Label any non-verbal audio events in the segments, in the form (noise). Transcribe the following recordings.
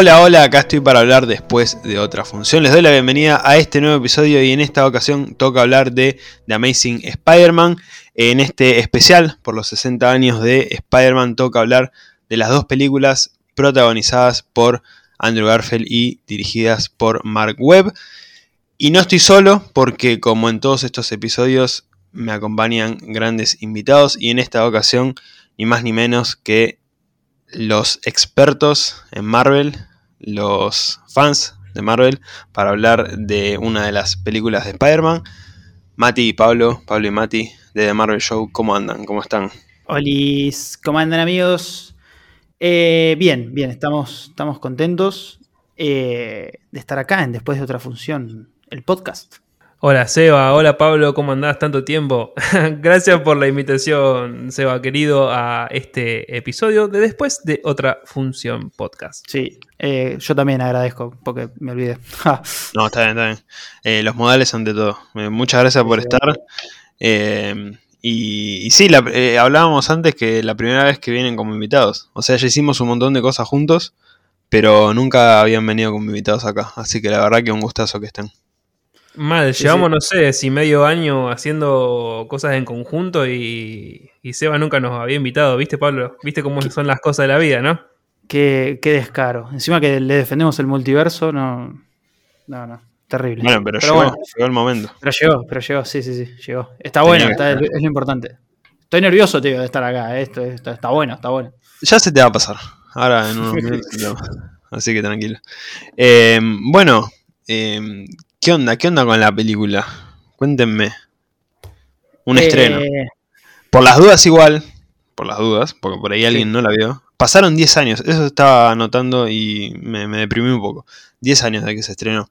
Hola, hola, acá estoy para hablar después de otra función. Les doy la bienvenida a este nuevo episodio y en esta ocasión toca hablar de The Amazing Spider-Man. En este especial por los 60 años de Spider-Man toca hablar de las dos películas protagonizadas por Andrew Garfield y dirigidas por Mark Webb. Y no estoy solo porque como en todos estos episodios me acompañan grandes invitados y en esta ocasión ni más ni menos que los expertos en Marvel, los fans de Marvel, para hablar de una de las películas de Spider-Man. Mati y Pablo, Pablo y Mati de The Marvel Show, ¿cómo andan? ¿Cómo están? Hola, ¿cómo andan amigos? Eh, bien, bien, estamos, estamos contentos eh, de estar acá en Después de otra función, el podcast. Hola Seba, hola Pablo, ¿cómo andás? Tanto tiempo. (laughs) Gracias por la invitación, Seba, querido, a este episodio de Después de otra función podcast. Sí, eh, yo también agradezco porque me olvidé. (laughs) no, está bien, está bien. Eh, los modales ante todo. Eh, muchas gracias por estar. Y, sí, hablábamos antes que la primera vez que vienen como invitados. O sea, ya hicimos un montón de cosas juntos, pero nunca habían venido como invitados acá. Así que la verdad que un gustazo que estén. Mal, llevamos, no sé, si medio año haciendo cosas en conjunto y, Seba nunca nos había invitado, ¿viste, Pablo? ¿Viste cómo son las cosas de la vida, no? Qué, qué descaro. Encima que le defendemos el multiverso, no. No, no. Terrible. Bueno, pero, llegó, llegó, el momento. Pero llegó, pero llegó, sí, sí, sí, llegó. Está bueno, es lo importante. Estoy nervioso, tío, de estar acá. Eh, esto, esto, está bueno, está bueno. Ya se te va a pasar. Ahora en unos (laughs) minutos. Así que tranquilo. Eh, bueno, eh, ¿Qué onda? ¿Qué onda con la película? Cuéntenme. Un estreno. Eh, por las dudas igual, por las dudas, porque por ahí alguien no la vio. Pasaron 10 años, eso estaba anotando y me, deprimí un poco. 10 años de que se estrenó.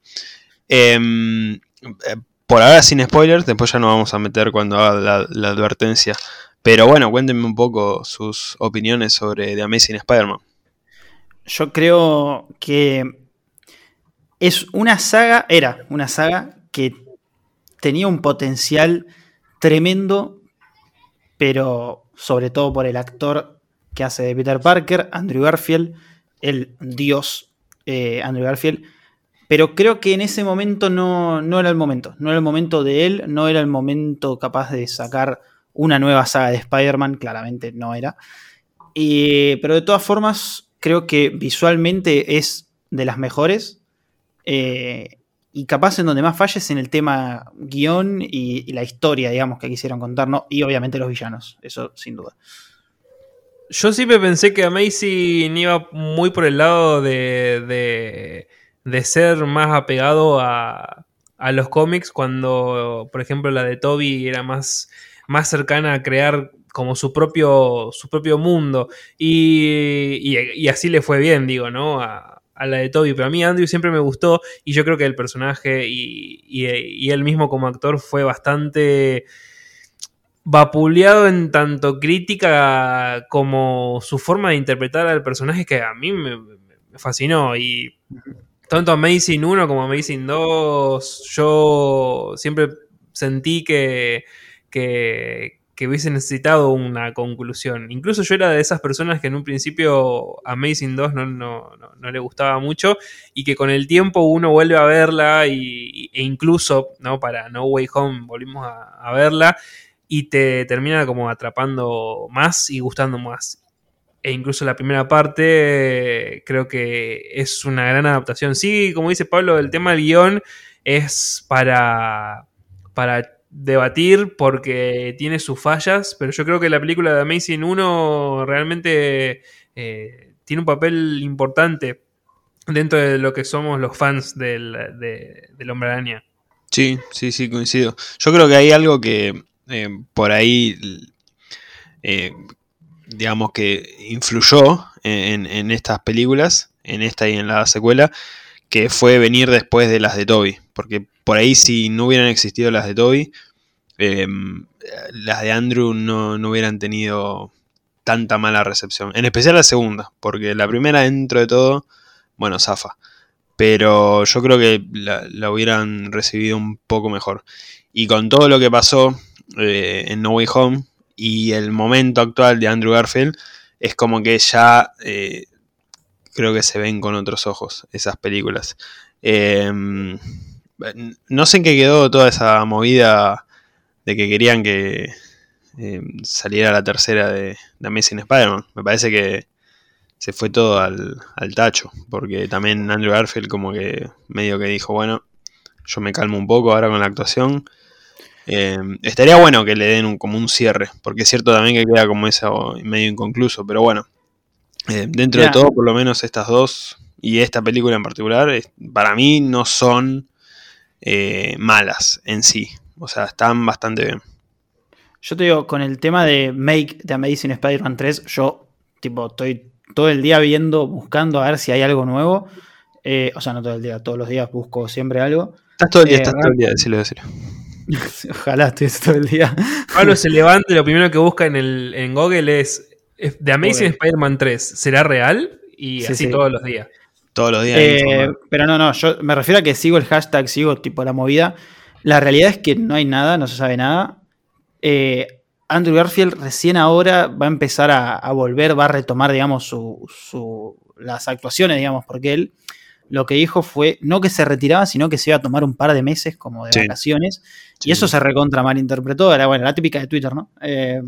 Em, eh, por ahora sin spoilers, después ya nos vamos a meter cuando haga la, advertencia. Pero bueno, cuéntenme un poco sus opiniones sobre The Amazing Spider-Man. Yo creo que es una saga, era una saga que tenía un potencial tremendo, pero sobre todo por el actor que hace de Peter Parker, Andrew Garfield, el dios eh, Andrew Garfield. Pero creo que en ese momento no, no era el momento. No era el momento de él, no era el momento capaz de sacar una nueva saga de Spider-Man, claramente no era. pero de todas formas, creo que visualmente es de las mejores. Eh, y capaz en donde más falles en el tema guion y, la historia, digamos, que quisieron contarnos. Y obviamente los villanos, eso sin duda. Yo siempre pensé que Amazing iba muy por el lado de, de, ser más apegado a, a, los cómics, cuando, por ejemplo, la de Toby era más, más cercana a crear como su propio, su propio mundo. Y, y, así le fue bien, digo, ¿no? A la de Toby, pero a mí Andrew siempre me gustó y yo creo que el personaje y, él mismo como actor fue bastante vapuleado en tanto crítica como su forma de interpretar al personaje que a mí me, fascinó y tanto Amazing 1 como Amazing 2 yo siempre sentí que, que, que hubiese necesitado una conclusión. Incluso yo era de esas personas que en un principio Amazing 2 no, no, no, le gustaba mucho y que con el tiempo uno vuelve a verla y, e incluso ¿no? para No Way Home volvimos a, verla y te termina como atrapando más y gustando más. E incluso la primera parte creo que es una gran adaptación. Sí, como dice Pablo, el tema del guion es para, para debatir porque tiene sus fallas, pero yo creo que la película de Amazing 1 realmente eh, tiene un papel importante dentro de lo que somos los fans del, del Hombre Araña. Sí, sí, sí, coincido. Yo creo que hay algo que eh, por ahí, eh, digamos que influyó en, en, estas películas, en esta y en la secuela, que fue venir después de las de Toby. Porque por ahí si no hubieran existido las de Toby, em, las de Andrew no, hubieran tenido tanta mala recepción. En especial la segunda, porque la primera dentro de todo, bueno, zafa. Pero yo creo que la, hubieran recibido un poco mejor. Y con todo lo que pasó eh, en No Way Home y el momento actual de Andrew Garfield, es como que ya eh, creo que se ven con otros ojos esas películas. Eh, no sé en qué quedó toda esa movida de que querían que eh, saliera la tercera de, de Amazing Spider-Man. Me parece que se fue todo al, al, tacho, porque también Andrew Garfield como que medio que dijo, bueno, yo me calmo un poco ahora con la actuación. Eh, estaría bueno que le den un, como un cierre, porque es cierto también que queda como eso medio inconcluso, pero bueno, eh, dentro yeah. de todo, por lo menos estas dos y esta película en particular, para mí no son eh, malas en sí, o sea, están bastante bien. Yo te digo, con el tema de Make de Amazing Spider-Man 3, yo tipo estoy todo el día viendo, buscando a ver si hay algo nuevo. Eh, o sea, no todo el día, todos los días busco siempre algo. Estás todo el día, eh, estás todo el día, decirlo, decirlo. (laughs) Ojalá estuviese todo el día. Pablo se levanta y lo primero que busca en, el, en Google es The Amazing Spider-Man 3, ¿será real? Y sí, así sí. todos los días. Todos los días. Eh, pero no, no, yo me refiero a que sigo el hashtag, sigo tipo la movida. La realidad es que no hay nada, no se sabe nada. Eh, Andrew Garfield recién ahora va a empezar a, a volver, va a retomar, digamos, su, su, las actuaciones, digamos, porque él lo que dijo fue no que se retiraba, sino que se iba a tomar un par de meses como de sí. vacaciones. Sí. Y eso se recontra malinterpretó, era bueno, la típica de Twitter, ¿no? Eh,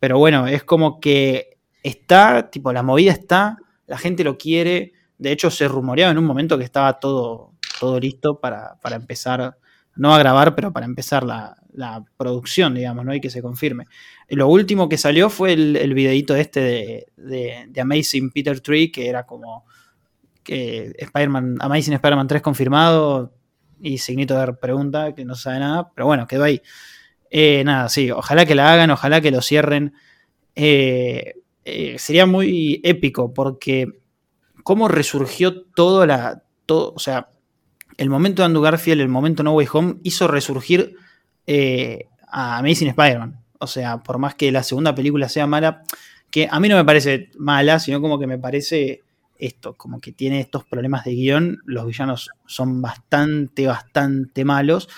pero bueno, es como que está, tipo, la movida está, la gente lo quiere. De hecho, se rumoreaba en un momento que estaba todo, todo listo para, para empezar, no a grabar, pero para empezar la, la producción, digamos, ¿no? Y que se confirme. Lo último que salió fue el, el videito este de, de, Amazing Peter Tree, que era como que Spider-Man, Amazing Spider-Man 3 confirmado y signito de pregunta, que no sabe nada, pero bueno, quedó ahí. Eh, nada, sí, ojalá que la hagan, ojalá que lo cierren. Eh, eh, sería muy épico porque cómo resurgió todo la... Todo, o sea, el momento de Andrew Garfield, el momento No Way Home, hizo resurgir eh, a Amazing Spider-Man. O sea, por más que la segunda película sea mala, que a mí no me parece mala, sino como que me parece esto, como que tiene estos problemas de guion, los villanos son bastante, bastante malos,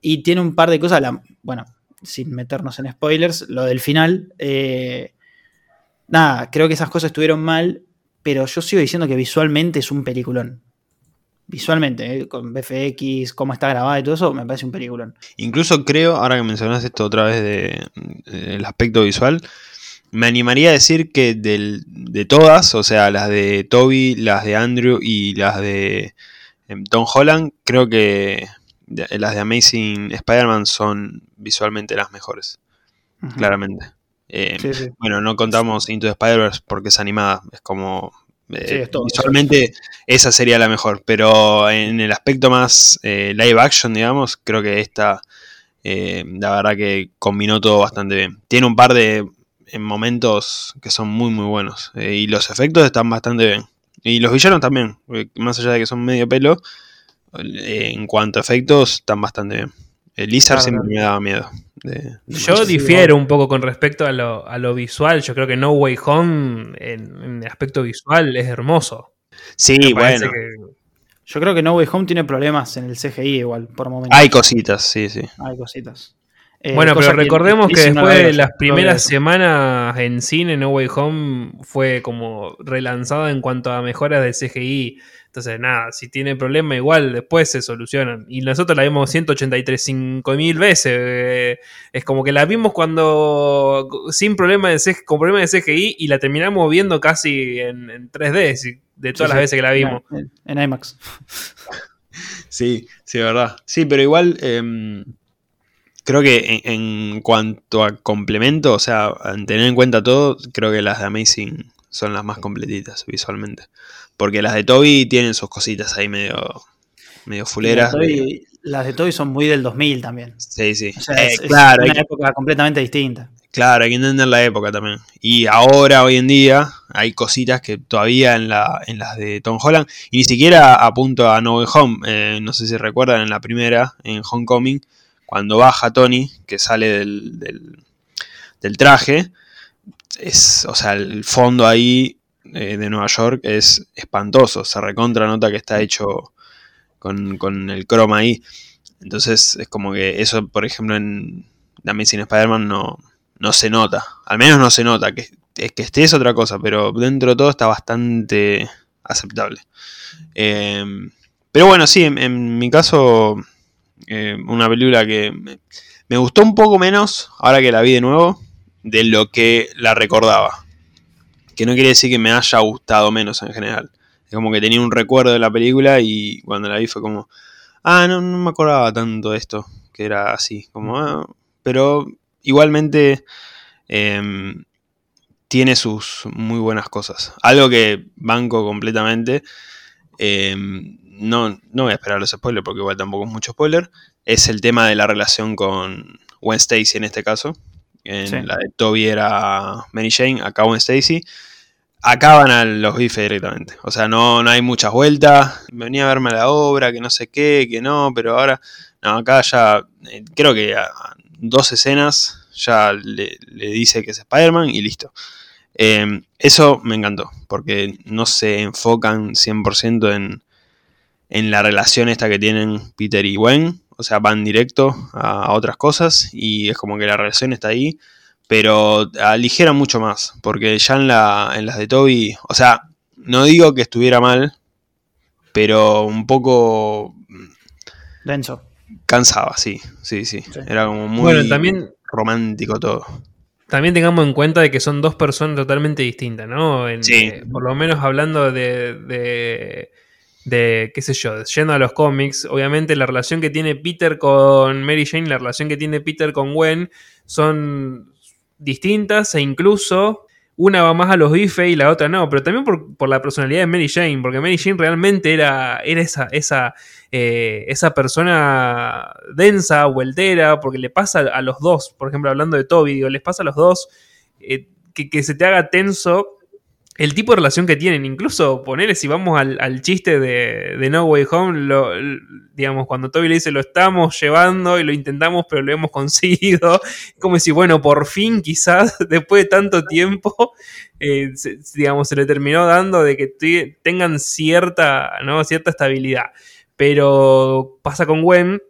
y tiene un par de cosas, la, bueno, sin meternos en spoilers, lo del final, eh, nada, creo que esas cosas estuvieron mal, pero yo sigo diciendo que visualmente es un peliculón visualmente, ¿eh? con BFX, cómo está grabada y todo eso, me parece un peliculón. Incluso creo, ahora que mencionas esto otra vez del de, aspecto visual, me animaría a decir que del, de todas, o sea, las de Toby, las de Andrew y las de eh, Tom Holland, creo que de, las de Amazing Spider-Man son visualmente las mejores, uh -huh. claramente. Eh, sí, sí. Bueno, no contamos Into the Spider-Verse porque es animada, es como eh, sí, visualmente esa sería la mejor, pero en el aspecto más eh, live action, digamos, creo que esta, eh, la verdad que combinó todo bastante bien. Tiene un par de momentos que son muy muy buenos y los efectos están bastante bien. Y los villanos también, más allá de que son medio pelo, en cuanto a efectos están bastante bien. El Lizard claro, siempre me daba miedo. De, de yo difiero un poco con respecto a lo, a lo, visual. Yo creo que No Way Home, en, en el aspecto visual, es hermoso. Sí, bueno. Que... Yo creo que No Way Home tiene problemas en el CGI igual, por momentos. Hay cositas, sí, sí. Hay cositas. Eh, bueno, pero recordemos que, que después de las primeras semanas en cine, No Way Home fue como relanzada en cuanto a mejoras de CGI. Entonces, nada, si tiene problema, igual después se solucionan. Y nosotros la vimos 183 mil veces. Eh, es como que la vimos cuando sin problema de CGI, con problema de CGI y la terminamos viendo casi en, en 3D de todas sí, las veces que la vimos. En, en IMAX. (laughs) sí, sí, verdad. Sí, pero igual. Eh, creo que en, en, cuanto a complemento, o sea, en tener en cuenta todo, creo que las de Amazing son las más completitas visualmente. Porque las de Toby tienen sus cositas ahí medio, medio fuleras. Las de, Toby, las de Toby son muy del 2000 también. Sí, sí. O sea, eh, es, claro, es una época completamente distinta. Claro, hay que entender la época también. Y ahora, hoy en día, hay cositas que todavía en, la, en las de Tom Holland, y ni siquiera apunto a No Way Home. Eh, no sé si recuerdan en la primera, en Homecoming, cuando baja Tony, que sale del, del, traje, es, o sea, el fondo ahí eh, de Nueva York es espantoso. Se recontra nota que está hecho con, con, el croma ahí. Entonces es como que eso, por ejemplo, en The Amazing Spider-Man no, no se nota. Al menos no se nota. Que, que esté es otra cosa, pero dentro de todo está bastante, aceptable. Eh, pero bueno, sí, en, mi caso, eh, una película que me, gustó un poco menos, ahora que la vi de nuevo, de lo que la recordaba. Que no quiere decir que me haya gustado menos en general. Es como que tenía un recuerdo de la película y cuando la vi fue como, ah, no, no me acordaba tanto de esto, que era así, como, ah, pero igualmente em, tiene sus muy buenas cosas. Algo que banco completamente, em, no, no voy a esperar los spoilers porque igual tampoco es mucho spoiler, es el tema de la relación con Gwen Stacy en este caso. En la de Toby era Mary Jane, acá Gwen Stacy acaban a los bifes directamente. O sea, no, no hay muchas vueltas. Venía a verme la obra, que no sé qué, que no, pero ahora. No, acá ya. Eh, creo que a dos escenas ya le, dice que es Spider-Man y listo. Em, eso me encantó, porque no se enfocan 100% en, en la relación esta que tienen Peter y Gwen. O sea, van directo a otras cosas y es como que la relación está ahí pero aligera mucho más, porque ya en, la, en las de Toby, o sea, no digo que estuviera mal, pero un poco... Denso. Cansaba, sí, sí, sí. Era como muy también, romántico todo. También tengamos en cuenta de que son dos personas totalmente distintas, ¿no? sí. Eh, por lo menos hablando de, de, de, qué sé yo, yendo a los cómics, obviamente la relación que tiene Peter con Mary Jane, la relación que tiene Peter con Gwen, son distintas e incluso una va más a los bifes y la otra no, pero también por, la personalidad de Mary Jane, porque Mary Jane realmente era, era esa, esa, eh, esa persona densa, vueltera, porque le pasa a los dos, por ejemplo, hablando de Toby, digo, les pasa a los dos eh, que, que, se te haga tenso el tipo de relación que tienen. Incluso ponerle, si vamos al, chiste de, No Way Home, lo, digamos, cuando Toby le dice lo estamos llevando y lo intentamos, pero lo hemos conseguido. (laughs) Como decir, bueno, por fin, quizás, (laughs) después de tanto tiempo, eh, se, digamos, se le terminó dando de que tengan cierta, ¿no? cierta estabilidad. Pero pasa con Gwen.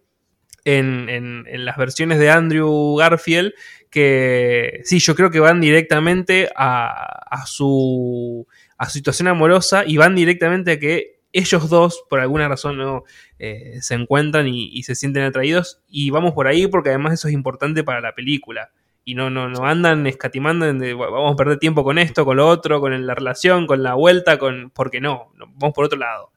En, en las versiones de Andrew Garfield, que sí, yo creo que van directamente a, su, a situación amorosa y van directamente a que ellos dos, por alguna razón, no eh, se encuentran y, se sienten atraídos. Y vamos por ahí porque además eso es importante para la película. Y no, no, no andan escatimando vamos a perder tiempo con esto, con lo otro, con la relación, con la vuelta, con. porque no, vamos por otro lado.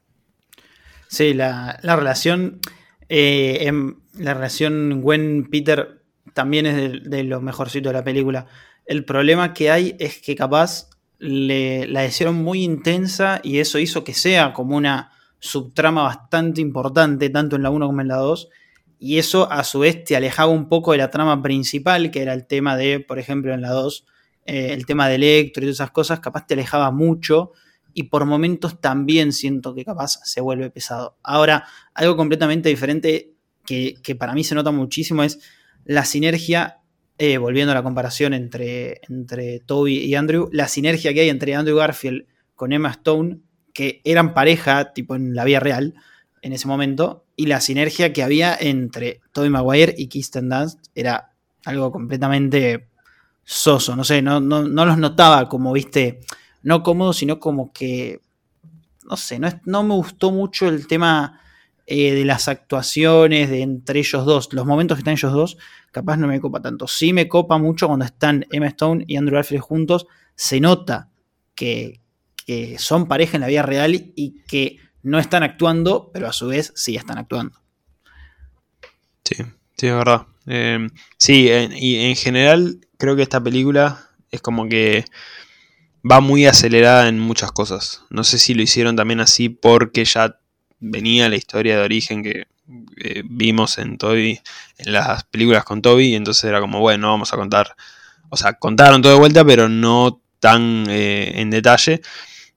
Sí, la, relación. Eh, la relación Gwen-Peter también es de, de, lo mejorcito de la película. El problema que hay es que capaz le, la hicieron muy intensa y eso hizo que sea como una subtrama bastante importante, tanto en la 1 como en la 2. Y eso a su vez te alejaba un poco de la trama principal, que era el tema de, por ejemplo, en la 2, eh, el tema de Electro y todas esas cosas, capaz te alejaba mucho y por momentos también siento que capaz se vuelve pesado. Ahora, algo completamente diferente que, que para mí se nota muchísimo es la sinergia, eh, volviendo a la comparación entre, entre Toby y Andrew, la sinergia que hay entre Andrew Garfield con Emma Stone, que eran pareja, tipo en la vida real, en ese momento, y la sinergia que había entre Toby Maguire y Kirsten Dunst era algo completamente soso, no sé, no, no, los notaba como, viste, no cómodo, sino como que, no sé, no, no me gustó mucho el tema eh, de las actuaciones de entre ellos dos, los momentos que están ellos dos, capaz no me copa tanto. Sí me copa mucho cuando están Emma Stone y Andrew Garfield juntos, se nota que, son pareja en la vida real y que no están actuando, pero a su vez sí están actuando. Sí, sí, es verdad. Em, sí, y en general creo que esta película es como que va muy acelerada en muchas cosas. No sé si lo hicieron también así porque ya venía la historia de origen que vimos en Toby, en las películas con Toby, y entonces era como, bueno, vamos a contar, o sea, contaron todo de vuelta, pero no tan eh, en detalle,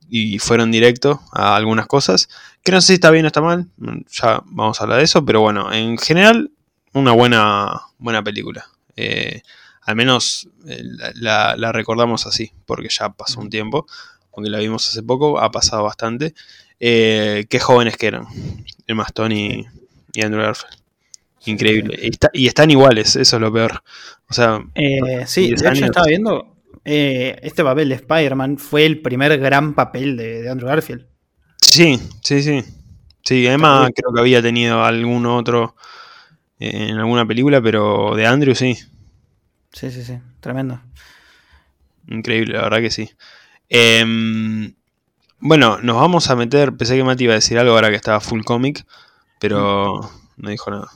y fueron directo a algunas cosas, que no sé si está bien o está mal, ya vamos a hablar de eso, pero bueno, en general, una buena, buena película. Eh, al menos eh, la, recordamos así, porque ya pasó un tiempo, aunque la vimos hace poco, ha pasado bastante. Eh, qué jóvenes que eran. Emma Stone y, y Andrew Garfield. Increíble. Y, están iguales, eso es lo peor. O sea, eh, sí, de hecho estaba viendo. Eh, este papel de Spider-Man fue el primer gran papel de, Andrew Garfield. Sí, sí, sí. Sí, Emma creo que había tenido algún otro eh, en alguna película, pero de Andrew sí. Sí, sí, sí. Tremendo. Increíble, la verdad que sí. Em, bueno, nos vamos a meter. Pensé que Mati iba a decir algo ahora que estaba full comic, pero no dijo nada.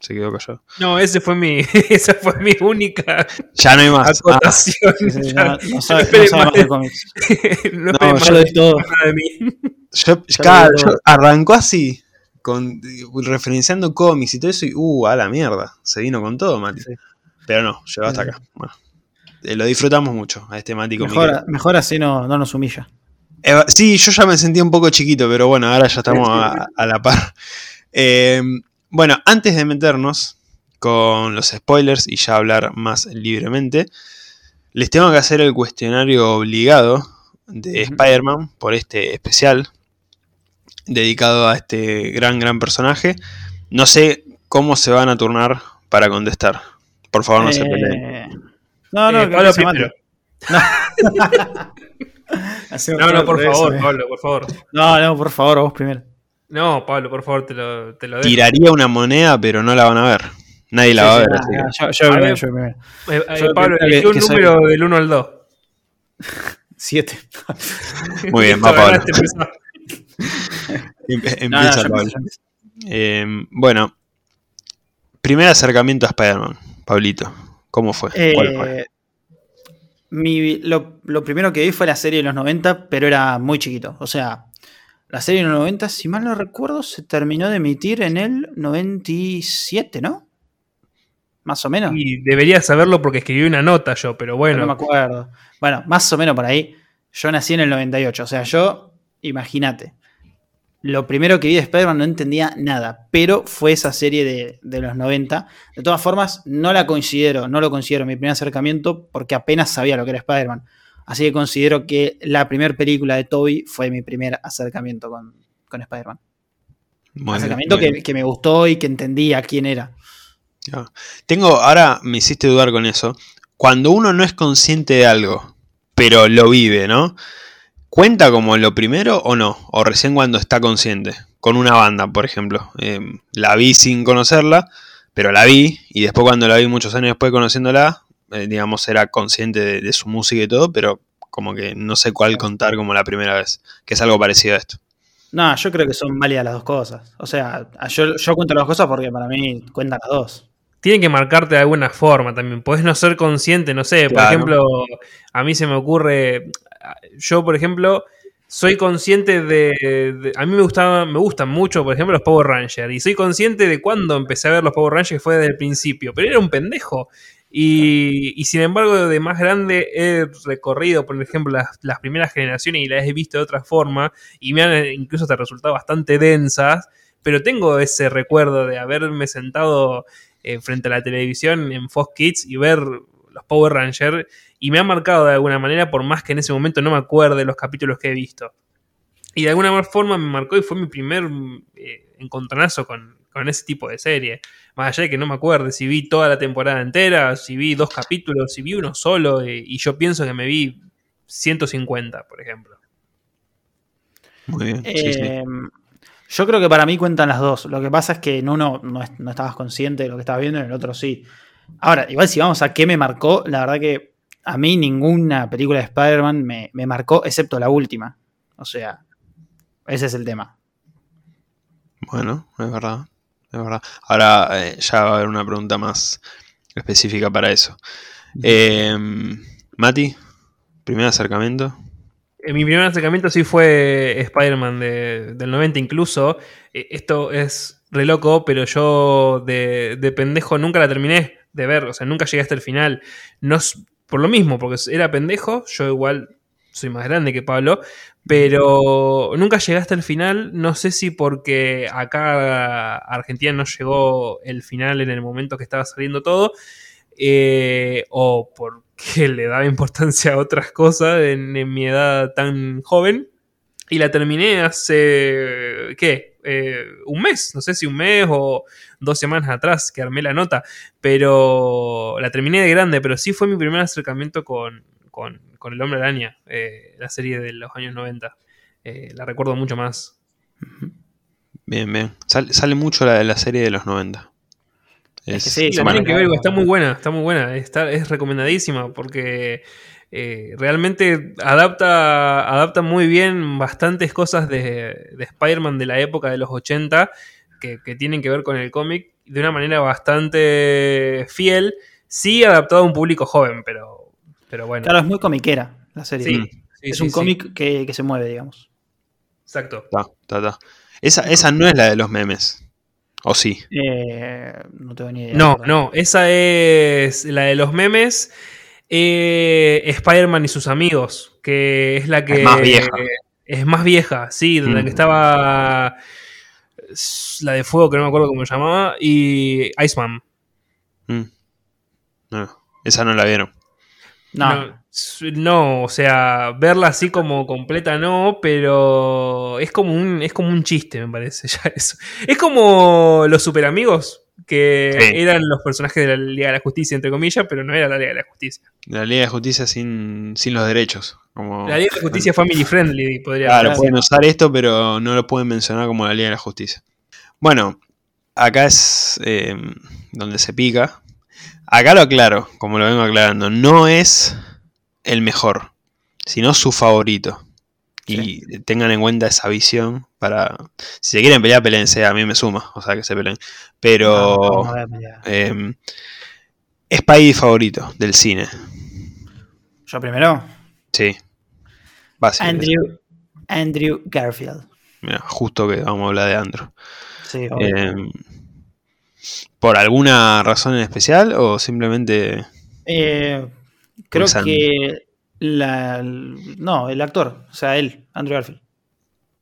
Se quedó callado. No, ese fue mi, (laughs) esa fue mi única Ya no hay más. Ah, acotación. Sí, sí, Ya, no, no sabe, no sabe más más de cómics. (laughs) no No, yo más lo di todo. nada de mí. yo- Ya claro, yo- arrancó así, con, referenciando cómics y todo eso, y uh, a la mierda. Se vino con todo, Mati. Sí. Pero no, llegó hasta Sí. acá. Bueno, eh, lo disfrutamos mucho a este Mati. Mejor, mejor así no, no nos humilla. Eva- sí, yo ya me sentía un poco chiquito, pero bueno, ahora ya estamos a, a la par. (laughs) Eh, bueno, antes de meternos con los spoilers y ya hablar más libremente, les tengo que hacer el cuestionario obligado de. Spider-Man por este especial dedicado a este gran, gran personaje. No sé cómo se van a turnar para contestar. Por favor, no se peleen. Eh, no, no, Eh, que Pablo primero. (laughs) No, no, por favor, eh. Pablo, por favor. No, no, por favor, vos primero. No, Pablo, por favor, te lo, te lo dejo. Tiraría una moneda, pero no la van a ver. Nadie la va a ver. Sí, así sí, que- no, yo, yo A primero, ver. yo primero. Eh, eh, Yo Pablo, que- elegí un que soy- número del 1 al 2. (laughs) Siete. (laughs) Muy bien, va Pablo. Empe- No, no, Empieza Pablo. Eh, bueno, primer acercamiento a Spider-Man, Pablito. ¿Cómo fue? ¿Cuál fue? Mi- lo, lo primero que vi fue la serie de los 90, pero era muy chiquito. O sea, la serie de los 90, si mal no recuerdo, se terminó de emitir en el 97, ¿no? Más o menos. Y debería saberlo porque escribí una nota yo, pero no me bueno. acuerdo. Bueno, más o menos por ahí. Yo nací en el 98. O sea, yo, imagínate. Lo primero que vi de Spider-Man no entendía nada, pero fue esa serie de, de los 90. De todas formas, no la considero, no lo considero mi primer acercamiento porque apenas sabía lo que era Spider-Man. Así que considero que la primera película de Toby fue mi primer acercamiento con, con Spider-Man. Bien, Acercamiento que, me gustó y que entendía quién era. Ya. Tengo, ahora me hiciste dudar con eso. Cuando uno no es consciente de algo, pero lo vive, ¿no? ¿Cuenta como lo primero o no? O recién cuando está consciente. Con una banda, por ejemplo. Eh, la vi sin conocerla, pero la vi. Y después cuando la vi muchos años después conociéndola, eh, digamos, era consciente de, de su música y todo, pero como que no sé cuál contar como la primera vez. Que es algo parecido a esto. No, yo creo que son válidas las dos cosas. O sea, yo, yo cuento las dos cosas porque para mí cuentan las dos. Tiene que marcarte de alguna forma también. Podés no ser consciente, no sé. Por ejemplo, a mí se me ocurre. Yo, por ejemplo, soy consciente de. de- a mí me gustaba, me gustan mucho, por ejemplo, los Power Rangers. Y soy consciente de cuando empecé a ver los Power Rangers que fue desde el principio. Pero era un pendejo. Y, y sin embargo, de más grande he recorrido, por ejemplo, las, las primeras generaciones y las he visto de otra forma. Y me han incluso hasta resultado bastante densas. Pero tengo ese recuerdo de haberme sentado eh, frente a la televisión en Fox Kids y ver los Power Rangers y me ha marcado de alguna manera por más que en ese momento no me acuerde los capítulos que he visto. Y de alguna forma me marcó y fue mi primer eh, encontronazo con, con ese tipo de serie. Más allá de que no me acuerde si vi toda la temporada entera, si vi dos capítulos, si vi uno solo eh, y yo pienso que me vi 150, por ejemplo. Muy bien. sí, sí. Yo creo que para mí cuentan las dos. Lo que pasa es que en uno no, es- no estabas consciente de lo que estabas viendo, en el otro sí. Ahora, igual si vamos a qué me marcó, la verdad que a mí ninguna película de Spider-Man me, me marcó, excepto la última. O sea, ese es el tema. Bueno, es verdad. Es verdad. Ahora eh, ya va a haber una pregunta más específica para eso. Eh, Mati, primer acercamiento. Eh, Mi primer acercamiento sí fue Spider-Man de- del 90 incluso. Eh, Esto es re loco, pero yo de, de pendejo nunca la terminé de ver, o sea, nunca llegué hasta el final. No, por lo mismo, porque era pendejo, yo igual soy más grande que Pablo, pero nunca llegué hasta el final. No sé si porque acá Argentina no llegó el final en el momento que estaba saliendo todo, eh, o porque le daba importancia a otras cosas en, mi edad tan joven. Y la terminé hace, ¿qué? Eh, un mes, no sé si un mes o dos semanas atrás que armé la nota, pero la terminé de grande, pero sí fue mi primer acercamiento con, con, con El Hombre Araña, eh, la serie de los años 90. eh, la recuerdo mucho más. Bien, bien. Sal- sale mucho la de la serie de los 90. Es que sí, Sí, la bueno, tienen que ver, claro. está muy buena, está muy buena, está, es recomendadísima porque eh, realmente adapta, adapta muy bien bastantes cosas de, de Spider-Man de la época de los 80 que, que tienen que ver con el cómic de una manera bastante fiel, sí adaptado a un público joven, pero, pero bueno. Claro, es muy comiquera la serie. Sí, sí, es sí, un sí, cómic que, que se mueve, digamos. Exacto. Ta, ta, ta. Esa, esa no es la de los memes. ¿O sí? Eh, no tengo ni idea. No, no, esa es la de los memes. eh, Spider-Man y sus amigos, que es la que. Es más vieja. Es más vieja, sí, de la Mm. que estaba. La de fuego, que no me acuerdo cómo se llamaba, y Iceman. Mm. No, esa no la vieron. No. No, o sea, verla así como completa no, pero es como un, es como un chiste, me parece. (laughs) Ya eso. Es como los super amigos, que Sí. eran los personajes de la Liga de la Justicia, entre comillas, pero no era la Liga de la Justicia. La Liga de Justicia sin, sin los derechos. Como, La Liga de la Justicia Family Friendly, podría Claro, pueden usar esto, pero no lo pueden mencionar como la Liga de la Justicia. Bueno, acá es eh, donde se pica. Acá lo aclaro, como lo vengo aclarando. No es el mejor, sino su favorito. Y tengan en cuenta esa visión para... Si se quieren pelear, peleense. A mí me suma, o sea que se peleen. Pero... Mira. eh, Spidey favorito del cine. Yo primero. Sí. Básico. Andrew, Andrew Garfield. Mira, justo que vamos a hablar de Andrew. Sí. Eh, ¿Por alguna razón en especial o simplemente... Eh, creo que la, no, el actor, o sea, él, Andrew Garfield.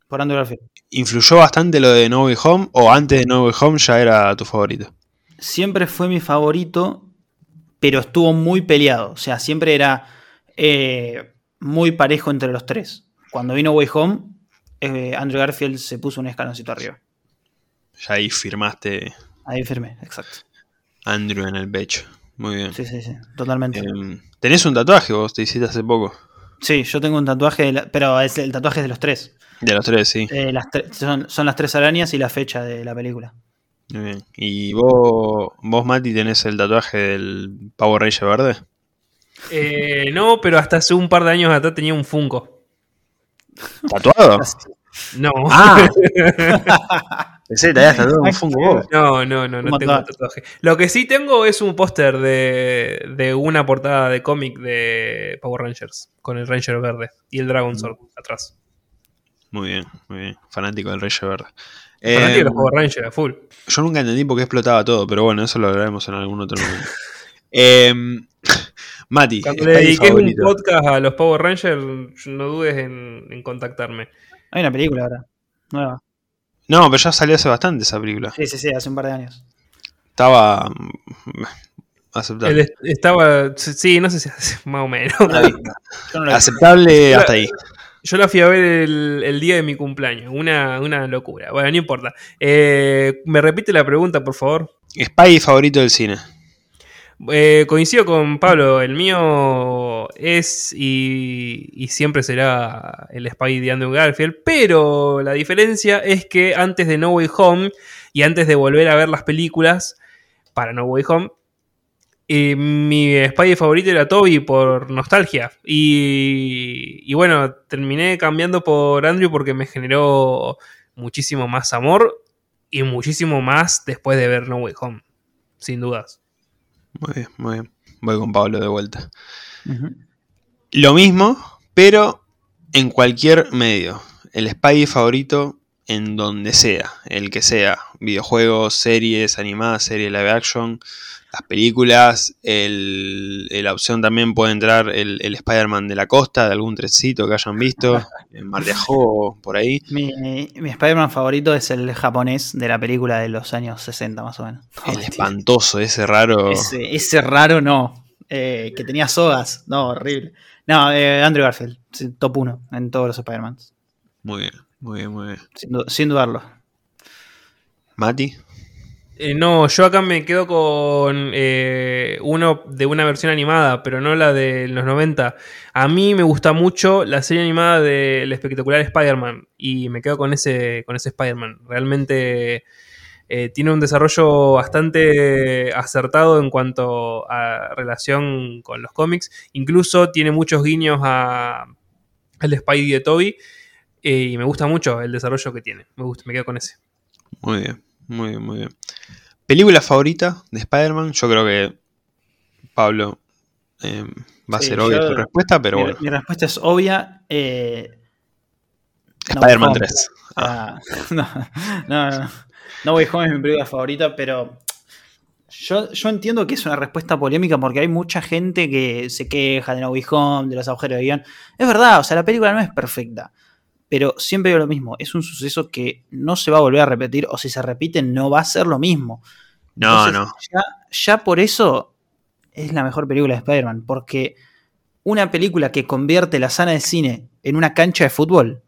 Por Andrew Garfield. ¿Influyó bastante lo de No Way Home o antes de No Way Home ya era tu favorito? Siempre fue mi favorito, pero estuvo muy peleado. O sea, siempre era eh, muy parejo entre los tres. Cuando vino Way Home, eh, Andrew Garfield se puso un escaloncito arriba. Ya ahí firmaste Ahí firme, exacto. Andrew en el pecho. Muy bien. Sí, sí, sí, totalmente. Eh, ¿Tenés un tatuaje vos? Te hiciste hace poco. Sí, yo tengo un tatuaje, de la- pero es el tatuaje es de los tres. De los tres, sí. Eh, las tre- son, son las tres arañas y la fecha de la película. Muy bien. ¿Y vos, vos, Mati, tenés el tatuaje del Power Ranger verde? Eh, no, pero hasta hace un par de años atrás tenía un Funko. ¿Tatuado? (laughs) No. Ah. (laughs) Pensé que te habías un. No, no, no, no tengo tatuaje. Lo que sí tengo es un póster de, de una portada de cómic de Power Rangers, con el Ranger verde y el Dragon Sword atrás. Muy bien, muy bien. Fanático del Ranger verde. Fanático de Eh, los Power Rangers, a full. Yo nunca entendí por qué explotaba todo, pero bueno, eso lo hablaremos en algún otro momento. (laughs) Eh, (laughs) Mati, Cuando le dediques un podcast a los Power Rangers, no dudes en, en contactarme. Hay una película ahora, nueva. No, pero ya salió hace bastante esa película. Sí, sí, sí, hace un par de años. Estaba mm, aceptable. Él estaba, sí, no sé si (laughs) más o menos. No. Aceptable hasta ahí. Yo la fui a ver el, el día de mi cumpleaños. Una, una locura. Bueno, no importa. Eh, ¿Me repite la pregunta, por favor? Spidey favorito del cine. Eh, coincido con Pablo. El mío es y, y siempre será el Spidey de Andrew Garfield. Pero la diferencia es que antes de No Way Home y antes de volver a ver las películas para No Way Home, eh, mi Spidey favorito era Toby por nostalgia. Y, y bueno, terminé cambiando por Andrew porque me generó muchísimo más amor y muchísimo más después de ver No Way Home. Sin dudas. Muy bien, muy bien. Voy con Pablo de vuelta. Lo mismo, pero en cualquier medio. El Spidey favorito en donde sea, el que sea. Videojuegos, series, animadas, series live action, las películas. El, en la opción también puede entrar el, el Spider-Man de la costa, de algún trencito que hayan visto, (laughs) en Mar de Ajó, por ahí. Mi, mi Spider-Man favorito es el japonés de la película de los años 60, más o menos. No, El espantoso, ese raro. Ese, ese raro no. Eh, que tenía sogas. No, horrible. No, eh, Andrew Garfield. Top 1 en todos los Spider-Man. Muy bien, muy bien, muy bien. Sin, sin dudarlo. Mati, Eh, no, yo acá me quedo con eh, uno de una versión animada, pero no la de los 90. A mí me gusta mucho la serie animada del espectacular Spider-Man y me quedo con ese, con ese Spider-Man. Realmente eh, tiene un desarrollo bastante acertado en cuanto a relación con los cómics. Incluso tiene muchos guiños a, al Spidey de Toby y me gusta mucho el desarrollo que tiene. Me, gusta, me quedo con ese. Muy bien. Muy bien, muy bien. ¿Película favorita de Spider-Man? Yo creo que Pablo eh, va a ser obvia tu respuesta, pero mi, bueno. mi respuesta es obvia. eh, No Spider-Man Way Home. 3. Ah, (laughs) no, no, no. No Way Home es mi película favorita, pero yo, yo entiendo que es una respuesta polémica porque hay mucha gente que se queja de No Way Home, de los agujeros de guion. Es verdad, o sea, la película no es perfecta, pero siempre digo lo mismo, es un suceso que no se va a volver a repetir o si se repite no va a ser lo mismo. No, Entonces, no. Ya, ya por eso es la mejor película de Spider-Man, porque una película que convierte la sala de cine en una cancha de fútbol,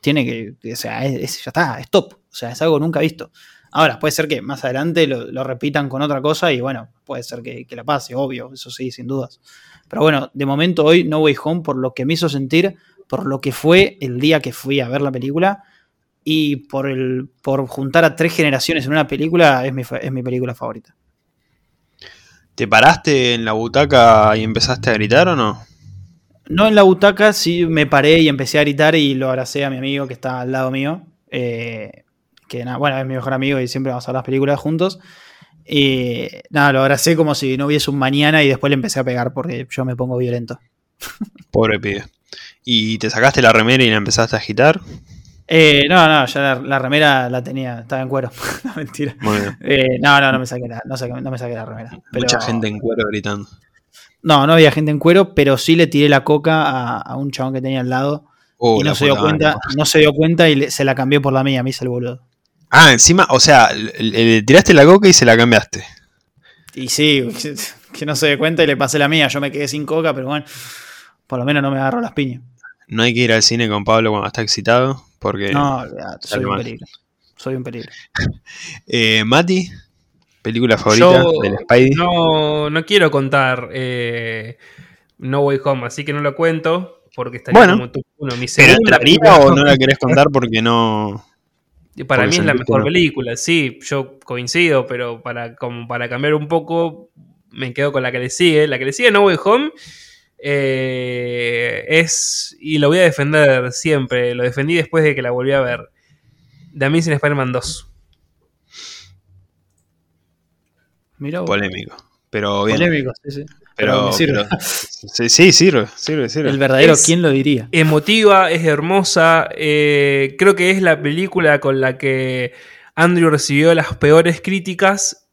tiene que, que- o sea, es, es- ya está, es top, o sea, es algo nunca visto. Ahora, puede ser que más adelante lo, lo repitan con otra cosa y bueno, puede ser que, que la pase, obvio, eso sí, sin dudas. Pero bueno, de momento hoy No Way Home, por lo que me hizo sentir, por lo que fue el día que fui a ver la película y por, el, por juntar a tres generaciones en una película, es mi, es mi película favorita. ¿Te paraste en la butaca y empezaste a gritar o no? No en la butaca, sí me paré y empecé a gritar y lo abracé a mi amigo que está al lado mío. eh, que nada, bueno, es mi mejor amigo y siempre vamos a ver las películas juntos. Y nada, lo abracé como si no hubiese un mañana y después le empecé a pegar porque yo me pongo violento. Pobre pibe. ¿Y te sacaste la remera y la empezaste a agitar? Eh, no, no, ya la, la remera la tenía, estaba en cuero. (laughs) No, mentira. Eh, no, no, no me saqué la, no saqué- no me saqué la remera. Pero- Mucha gente en cuero gritando. No, no había gente en cuero, pero sí le tiré la coca a, a un chabón que tenía al lado. Oh, y no se dio madre. cuenta, no se dio cuenta y le- se la cambió por la mía, me hizo el boludo. Ah, encima, o sea, le, le tiraste la coca y se la cambiaste. Y sí, (laughs) que no se dio cuenta y le pasé la mía. Yo me quedé sin coca, pero bueno, por lo menos no me agarró las piñas. No hay que ir al cine con Pablo cuando está excitado, porque... No, olvidate, soy un mal. peligro. Soy un peligro. (laughs) Eh, Mati, película favorita Yo del Spidey. no, no quiero contar eh, No Way Home, así que no lo cuento porque estaría Bueno, como top uno. Mi ¿Pero película o no la querés contar porque no...? (laughs) Para Porque mí es la mejor no. película, sí, yo coincido, pero para, como para cambiar un poco, me quedo con la que le sigue. La que le sigue, No Way Home, eh, es, y lo voy a defender siempre, lo defendí después de que la volví a ver, The Amazing Spider-Man 2. Mirá vos. Polémico. Pero bien. Polémico, sí, sí. Pero, pero me sirve. pero- sí, sí, sirve, sirve, sirve. El verdadero, Es- ¿quién lo diría? Emotiva, es hermosa, eh, creo que es la película con la que Andrew recibió las peores críticas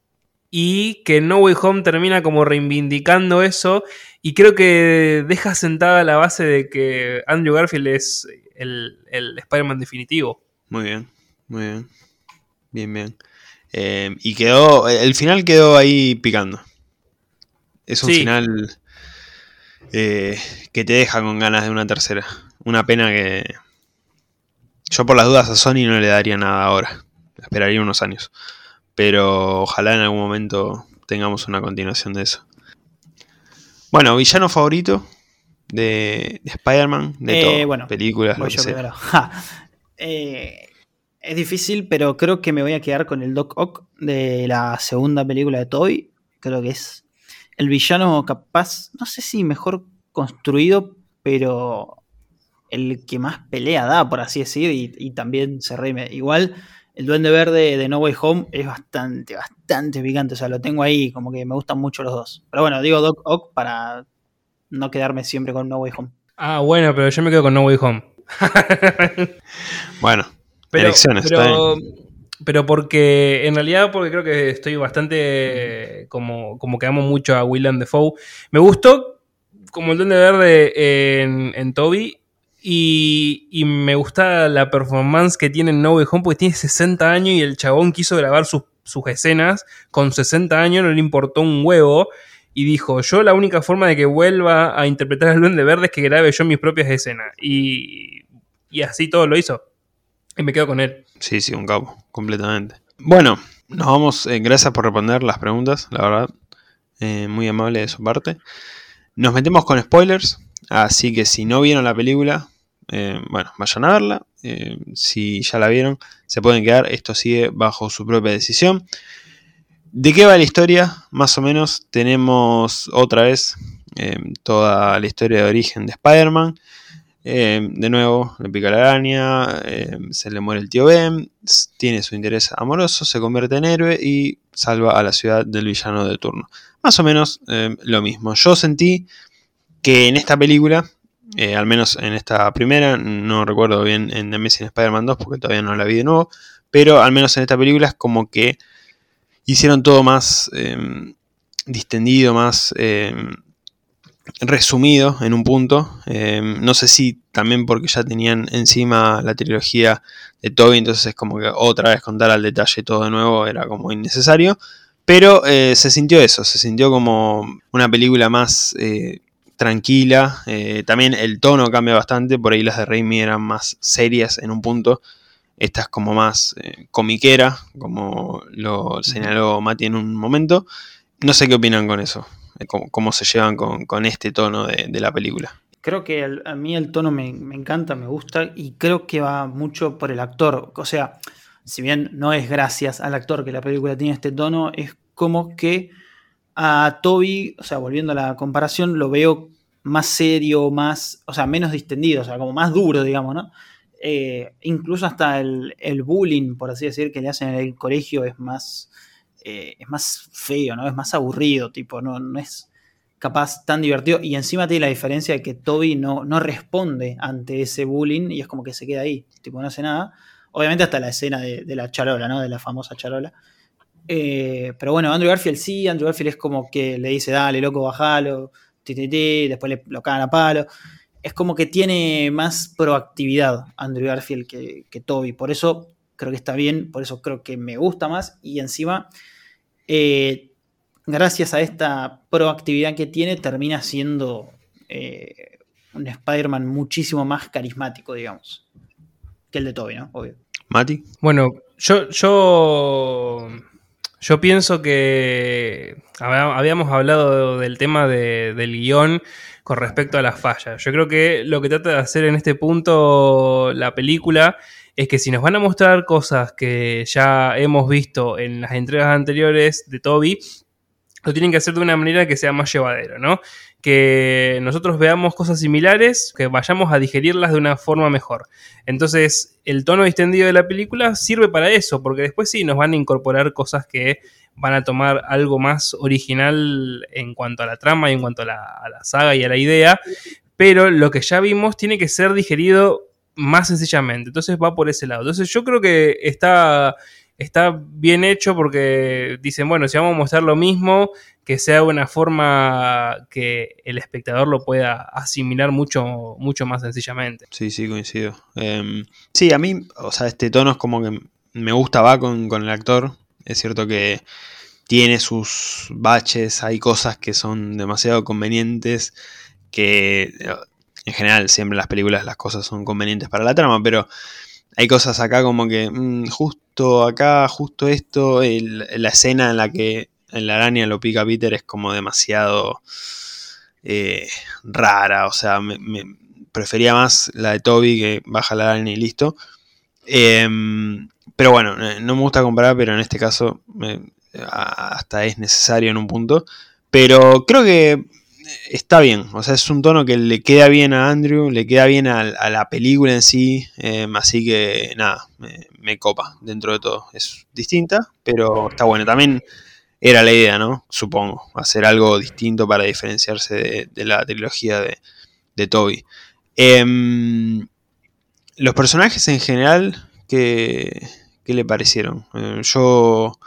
y que No Way Home termina como reivindicando eso y creo que deja sentada la base de que Andrew Garfield es el, el Spider-Man definitivo. Muy bien, muy bien. Bien, bien. Eh, y quedó, el final quedó ahí picando. Es un Sí. final eh, que te deja con ganas de una tercera. Una pena que yo por las dudas a Sony no le daría nada ahora. Esperaría unos años. Pero ojalá en algún momento tengamos una continuación de eso. Bueno, villano favorito de, de Spider-Man, de Eh, todo. bueno, películas, lo que yo sea. primero. (laughs) Ja. Eh, es difícil, pero creo que me voy a quedar con el Doc Ock de la segunda película de Toby. Creo que es el villano capaz, no sé si mejor construido, pero el que más pelea da, por así decir, y, y también se reime. Igual, el Duende Verde de No Way Home es bastante, bastante picante. O sea, lo tengo ahí, como que me gustan mucho los dos. Pero bueno, digo Doc Ock para no quedarme siempre con No Way Home. Ah, bueno, pero yo me quedo con No Way Home. (laughs) Bueno, Pero, Elecciones, pero, pero porque, en realidad, porque creo que estoy bastante, como, como que amo mucho a Willem Dafoe. Me gustó como el Duende Verde en, en Toby. Y, y me gusta la performance que tiene en No Way Home porque tiene 60 años y el chabón quiso grabar sus, escenas con 60 años, no le importó un huevo. Y dijo, yo la única forma de que vuelva a interpretar al Duende Verde es que grabe yo mis propias escenas. Y, y así todo lo hizo. Y me quedo con él. Sí, sí, un capo, completamente. Bueno, nos vamos, eh, gracias por responder las preguntas, la verdad, eh, muy amable de su parte. Nos metemos con spoilers, así que si no vieron la película, eh, bueno, vayan a verla. si ya la vieron, se pueden quedar, esto sigue bajo su propia decisión. ¿De qué va la historia? Más o menos tenemos otra vez toda la historia de origen de Spider-Man. Eh, de nuevo, le pica la araña, eh, se le muere el tío Ben, tiene su interés amoroso, se convierte en héroe y salva a la ciudad del villano de turno. Más o menos eh, lo mismo. Yo sentí que en esta película, al menos en esta primera, no recuerdo bien en The Amazing Spider-Man 2 porque todavía no la vi de nuevo, pero al menos en esta película es como que hicieron todo más distendido, más resumido en un punto. Eh, no sé si también porque ya tenían encima la trilogía de Toby, entonces es como que otra vez contar al detalle todo de nuevo era como innecesario. Pero eh, se sintió eso, se sintió como una película más eh, tranquila. también el tono cambia bastante, por ahí las de Raimi eran más serias en un punto. Esta es como más comiquera, como lo señaló Mati en un momento. No sé qué opinan con eso cómo, se llevan con, este tono de, la película. Creo que a mí el tono me, encanta, me gusta y creo que va mucho por el actor. O sea, si bien no es gracias al actor que la película tiene este tono, es como que a Toby, o sea, volviendo a la comparación, lo veo más serio, más, o sea, menos distendido, o sea, como más duro, digamos, ¿no? Eh, incluso hasta el, el, bullying, por así decir, que le hacen en el colegio es más, eh, es más feo, ¿no? Es más aburrido, tipo, no, no es capaz tan divertido. Y encima tiene la diferencia de que Toby no, no responde ante ese bullying y es como que se queda ahí, tipo, no hace nada. Obviamente hasta la escena de, la charola, ¿no? De la famosa charola. Eh, pero bueno, Andrew Garfield sí, Andrew Garfield es como que le dice, dale, loco, bajalo, después le, lo cagan a palo. Es como que tiene más proactividad Andrew Garfield que, que Toby. Por eso creo que está bien, por eso creo que me gusta más. Y encima eh, gracias a esta proactividad que tiene, termina siendo eh, un Spider-Man muchísimo más carismático, digamos, que el de Toby, ¿no? Obvio. Mati. Bueno, yo, yo, yo pienso que habíamos hablado del tema del guion con respecto a las fallas. Yo creo que lo que trata de hacer en este punto la película es que si nos van a mostrar cosas que ya hemos visto en las entregas anteriores de Toby, lo tienen que hacer de una manera que sea más llevadero, ¿no? Que nosotros veamos cosas similares, que vayamos a digerirlas de una forma mejor. Entonces, el tono distendido de la película sirve para eso, porque después sí nos van a incorporar cosas que van a tomar algo más original en cuanto a la trama y en cuanto a la, a la saga y a la idea, pero lo que ya vimos tiene que ser digerido más sencillamente. Entonces va por ese lado. Entonces yo creo que está, está bien hecho porque dicen, bueno, si vamos a mostrar lo mismo, que sea una forma que el espectador lo pueda asimilar mucho, mucho más sencillamente. Sí, sí, coincido. Em, sí, a mí, o sea, este tono es como que me gusta, va con, con el actor. Es cierto que tiene sus baches, hay cosas que son demasiado convenientes, que en general siempre en las películas las cosas son convenientes para la trama, pero hay cosas acá como que mm, justo acá, justo esto, la escena en la que la araña lo pica Peter es como demasiado eh, rara, o sea, me, prefería más la de Toby que baja la araña y listo. Em, pero bueno, no me gusta comparar, pero en este caso hasta es necesario en un punto. Pero creo que está bien, o sea, es un tono que le queda bien a Andrew, le queda bien a, la película en sí, em, así que nada, me, copa dentro de todo. Es distinta, pero está bueno. También era la idea, ¿no? Supongo, hacer algo distinto para diferenciarse de, la trilogía de, Toby. Em, los personajes en general, ¿qué, le parecieron? Eh, yo,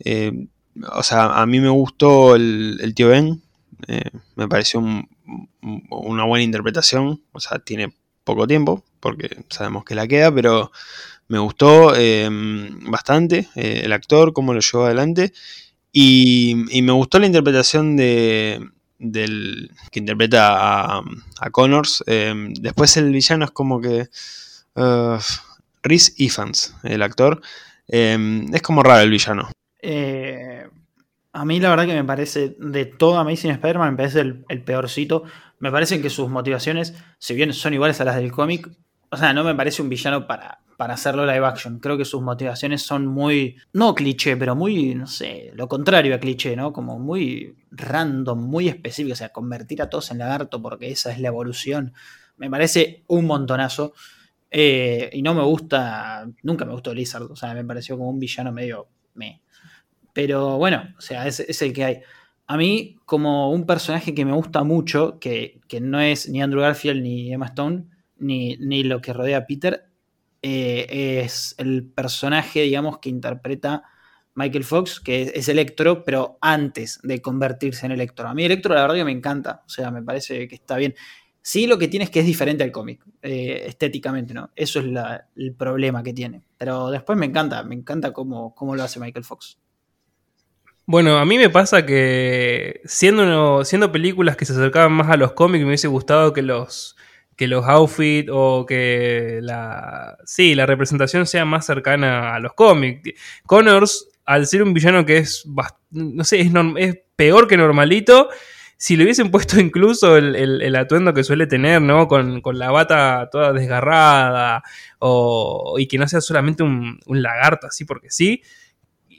eh, o sea, a mí me gustó el tío Ben, eh, me pareció una buena interpretación. O sea, tiene poco tiempo, porque sabemos que la queda, pero me gustó em, bastante eh, el actor, cómo lo llevó adelante. Y, me gustó la interpretación de, del que interpreta a, Connors. Em, después el villano es como que. Uh, Rhys Ifans, el actor. Eh, es como raro el villano. Eh, a mí la verdad que me parece, de todo Amazing Spider-Man, me parece el, peorcito. Me parece que sus motivaciones, si bien son iguales a las del cómic, o sea, no me parece un villano para, para hacerlo live action. Creo que sus motivaciones son muy, no cliché, pero muy, no sé, lo contrario a cliché, ¿no? Como muy random, muy específico. O sea, convertir a todos en lagarto porque esa es la evolución. Me parece un montonazo. Eh, y no me gusta, nunca me gustó Lizard. O sea, me pareció como un villano medio me. Pero bueno, o sea, es, el que hay. A mí, como un personaje que me gusta mucho, que, que no es ni Andrew Garfield ni Emma Stone, ni, ni lo que rodea a Peter, eh, es el personaje, digamos, que interpreta Michael Fox, que es, Electro, pero antes de convertirse en Electro. A mí Electro la verdad que me encanta, o sea, me parece que está bien. Sí, lo que tiene es que es diferente al cómic, eh, estéticamente, ¿no? Eso es el problema que tiene. Pero después me encanta, me encanta cómo, cómo lo hace Michael Fox. Bueno, a mí me pasa que siendo, siendo películas que se acercaban más a los cómics, me hubiese gustado que los, que los outfits o que la, sí, la representación sea más cercana a los cómics. Connors, al ser un villano que es, no sé, es, es peor que normalito, si le hubiesen puesto incluso el, el, atuendo que suele tener, ¿no? Con, con, la bata toda desgarrada, o, y que no sea solamente un lagarto así porque sí,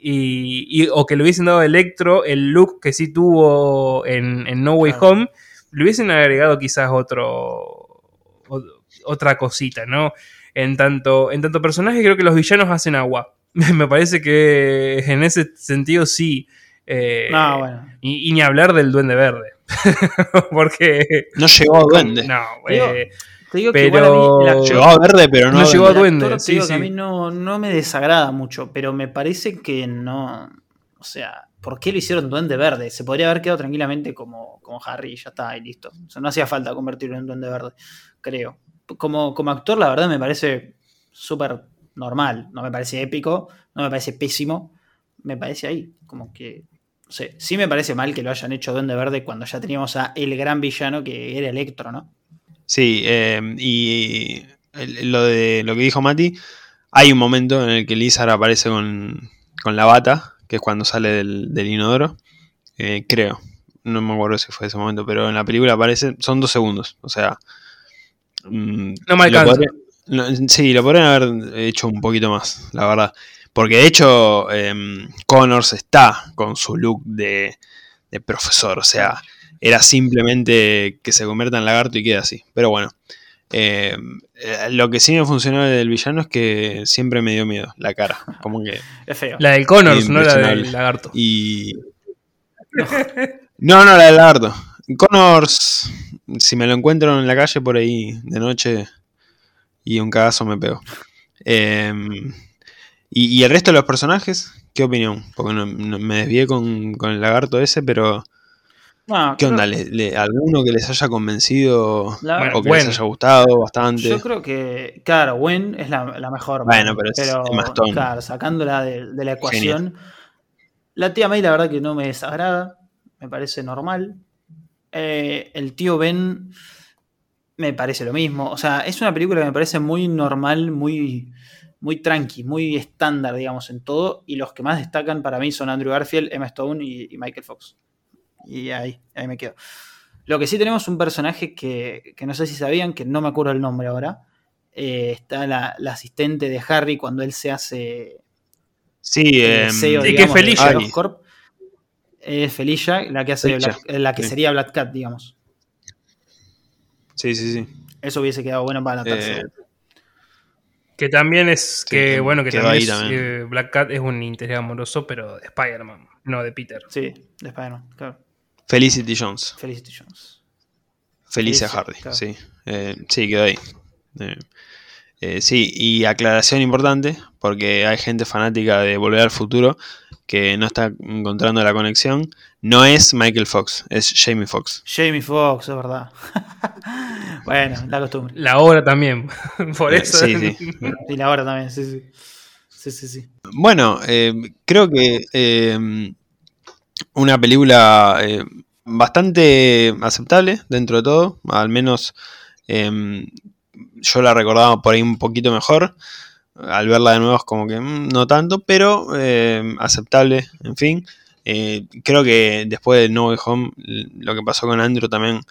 y, y, o que le hubiesen dado a Electro el look que sí tuvo en, en No Way claro. Home, le hubiesen agregado quizás otro, otra cosita, ¿no? En tanto, en tanto personaje creo que los villanos hacen agua. (laughs) Me parece que en ese sentido sí. Eh, no, bueno. y, y, ni hablar del Duende Verde. (laughs) Porque. No llegó a (laughs) Duende. No, eh, te digo pero... que igual a mí el llegó a Verde, pero no, no llegó a Duende. Duende. Sí, sí. a mí no, no me desagrada mucho, pero me parece que no. O sea, ¿por qué lo hicieron Duende Verde? Se podría haber quedado tranquilamente como, como Harry y ya está, y listo. O sea, no hacía falta convertirlo en Duende Verde, creo. Como, como actor, la verdad, me parece súper normal. No me parece épico, no me parece pésimo. Me parece ahí, como que no sé, sí me parece mal que lo hayan hecho Duende Verde cuando ya teníamos a el gran villano que era Electro, ¿no? Sí, eh, y lo de lo que dijo Mati, hay un momento en el que Lizard aparece con, con la bata, que es cuando sale del, del inodoro, eh, creo. No me acuerdo si fue ese momento, pero en la película aparece, son dos segundos, o sea... Mmm, no me alcanza. Sí, lo podrían haber hecho un poquito más, la verdad. Porque de hecho, eh, Connors está con su look de, de, profesor. O sea, era simplemente que se convierta en lagarto y quede así. Pero bueno, eh, lo que sí me funcionó del villano es que siempre me dio miedo la cara. Como que. Es feo. La del Connors, no la del lagarto. Y. No, no, la del lagarto. Connors, si me lo encuentro en la calle por ahí de noche y un cagazo me pego. Eh, ¿Y, ¿Y, el resto de los personajes? ¿Qué opinión? Porque no, no, me desvié con, con, el lagarto ese, pero. No, ¿Qué onda? ¿Le, le, alguno que les haya convencido la, o que les haya gustado bastante? Yo creo que, claro, Gwen es la, la mejor. Bueno, pero, pero es más. Claro, sacándola de, de la ecuación. Genial. La tía May, la verdad que no me desagrada. Me parece normal. Eh, el tío Ben me parece lo mismo. O sea, es una película que me parece muy normal, muy muy tranqui, muy estándar, digamos, en todo. Y los que más destacan para mí son Andrew Garfield, Emma Stone y, y Michael Fox. Y ahí, ahí me quedo. Lo que sí tenemos un personaje que, que, no sé si sabían, que no me acuerdo el nombre ahora. Eh, está la, la, asistente de Harry cuando él se hace. Sí, eh, CEO, sí que es Felicia. Es Felicia, la que, hace Black, la que sí. sería Black Cat, digamos. Sí, sí, sí. Eso hubiese quedado bueno para la tercera. Eh, que también es. Sí, que bueno, que también, es, también. Eh, Black Cat es un interés amoroso, pero de Spider-Man, no de Peter. Sí, de Spider-Man, claro. Felicity Jones. Felicity Jones. Felicia Felicia Hardy, claro. sí. Eh, sí, quedó ahí. Eh, eh, sí, y aclaración importante, porque hay gente fanática de Volver al Futuro que no está encontrando la conexión. No es Michael Fox, es Jamie Foxx. Jamie Foxx, es verdad. (laughs) bueno, la costumbre. La obra también, (laughs) por eso. Sí, sí. y la obra también, sí, sí. Sí, sí, sí. Bueno, eh, creo que eh, una película eh, bastante aceptable dentro de todo, al menos em, yo la recordaba por ahí un poquito mejor. al verla de nuevo es como que mm, no tanto, pero eh, aceptable, en fin. Eh, creo que después de No Way Home, lo que pasó con Andrew también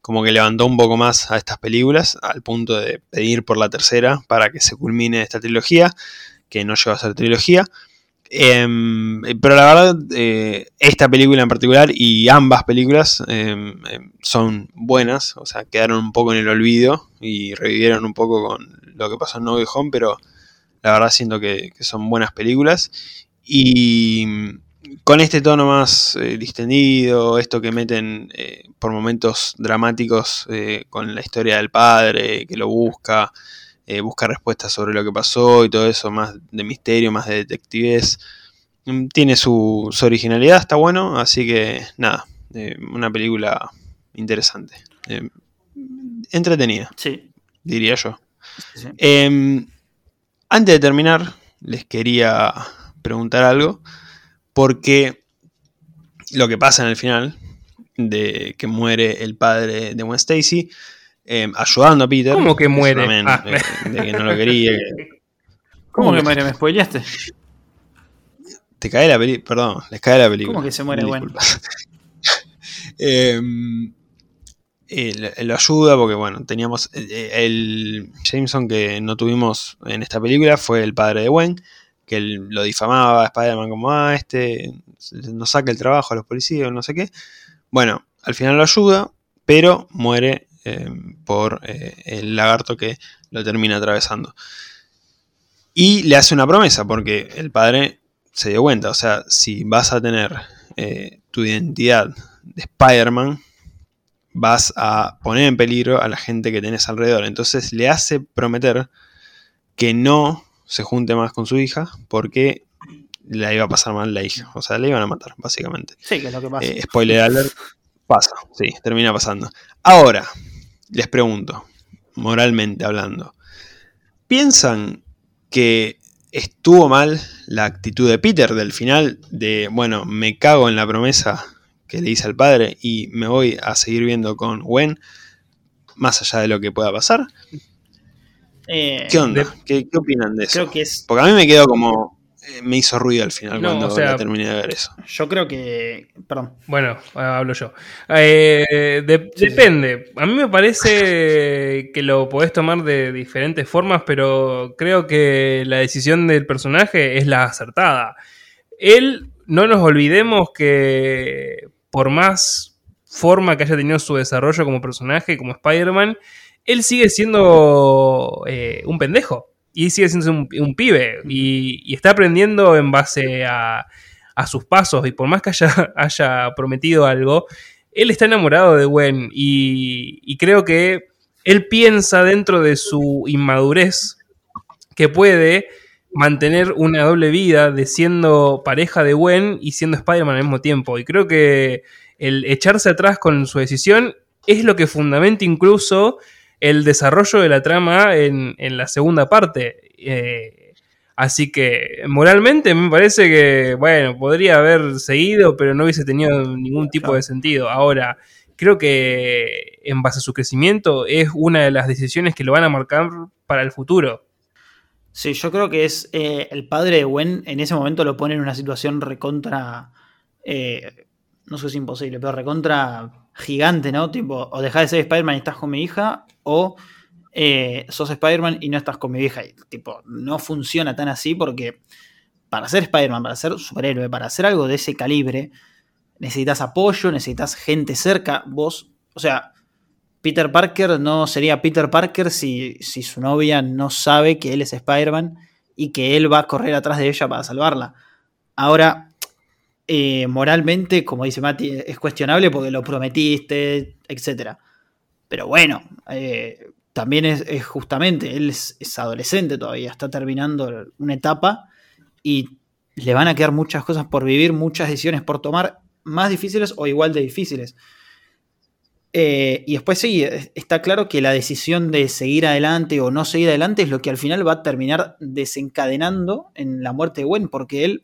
como que levantó un poco más a estas películas, al punto de pedir por la tercera para que se culmine esta trilogía, que no llegó a ser trilogía. Em, pero la verdad, eh, esta película en particular y ambas películas em, em, son buenas, o sea, quedaron un poco en el olvido y revivieron un poco con lo que pasó en No Home, pero la verdad siento que, son buenas películas. Y con este tono más eh, distendido, esto que meten eh, por momentos dramáticos con la historia del padre, que lo busca, eh, busca respuestas sobre lo que pasó y todo eso, más de misterio, más de detectives. Mm, tiene su, originalidad, está bueno, así que nada, eh, una película interesante. Eh, entretenida, sí. diría yo. Em, antes de terminar, les quería preguntar algo, porque lo que pasa en el final, de que muere el padre de Gwen Stacy, Em, ayudando a Peter. ¿Cómo que muere? Ah. De, que no lo quería. (laughs) ¿Cómo, que muere? ¿Me spoileaste? Te cae la película. Perdón, les cae la película. ¿Cómo que se muere bueno? (laughs) Em, lo ayuda porque, bueno, teníamos. Eh, el Jameson que no tuvimos en esta película fue el padre de Gwen, que lo difamaba a Spider-Man como, ah, este nos saca el trabajo a los policías, no sé qué. Bueno, al final lo ayuda, pero muere eh, por eh, el lagarto que lo termina atravesando. Y le hace una promesa, porque el padre se dio cuenta, o sea, si vas a tener eh, tu identidad de Spider-Man, vas a poner en peligro a la gente que tenés alrededor. Entonces le hace prometer que no se junte más con su hija, porque le iba a pasar mal la hija. O sea, le iban a matar, básicamente. Sí, que es lo que pasa. spoiler alert, pasa, sí, termina pasando. Ahora, les pregunto, moralmente hablando, ¿piensan que estuvo mal la actitud de Peter del final de, bueno, me cago en la promesa que le hice al padre y me voy a seguir viendo con Gwen, más allá de lo que pueda pasar? Eh, ¿Qué onda? ¿Qué, opinan de eso? Creo que es... Porque a mí me quedó como me hizo ruido al final cuando terminé de ver eso. Yo creo que. Perdón. Bueno, hablo yo. Eh, depende. A mí me parece que lo podés tomar de diferentes formas, pero creo que la decisión del personaje es la acertada. Él, no nos olvidemos que por más forma que haya tenido su desarrollo como personaje, como Spider-Man, él sigue siendo eh, un pendejo y sigue siendo un, pibe y, está aprendiendo en base a, sus pasos y por más que haya, (laughs) haya, prometido algo, él está enamorado de Gwen y, creo que él piensa dentro de su inmadurez que puede mantener una doble vida de siendo pareja de Gwen y siendo Spider-Man al mismo tiempo. Y creo que el echarse atrás con su decisión es lo que fundamenta incluso el desarrollo de la trama en, la segunda parte. Eh, así que moralmente me parece que, bueno, podría haber seguido, pero no hubiese tenido ningún tipo de sentido. Ahora, creo que en base a su crecimiento es una de las decisiones que lo van a marcar para el futuro. Sí, yo creo que es eh, el padre de Gwen en ese momento lo pone en una situación recontra, eh, no sé si imposible, pero recontra gigante, ¿no? Tipo, o dejas de ser Spider-Man y estás con mi hija, o eh, sos Spider-Man y no estás con mi vieja. Y, tipo, no funciona tan así porque para ser Spider-Man, para ser superhéroe, para hacer algo de ese calibre, necesitas apoyo, necesitas gente cerca. Vos, o sea, Peter Parker no sería Peter Parker si, si su novia no sabe que él es Spider-Man y que él va a correr atrás de ella para salvarla. Ahora, eh, moralmente, como dice Mati, es cuestionable porque lo prometiste, etc. Pero bueno, eh, también es, justamente, él es, adolescente todavía, está terminando una etapa y le van a quedar muchas cosas por vivir, muchas decisiones por tomar, más difíciles o igual de difíciles. Eh, y después sí, está claro que la decisión de seguir adelante o no seguir adelante es lo que al final va a terminar desencadenando en la muerte de Gwen, porque él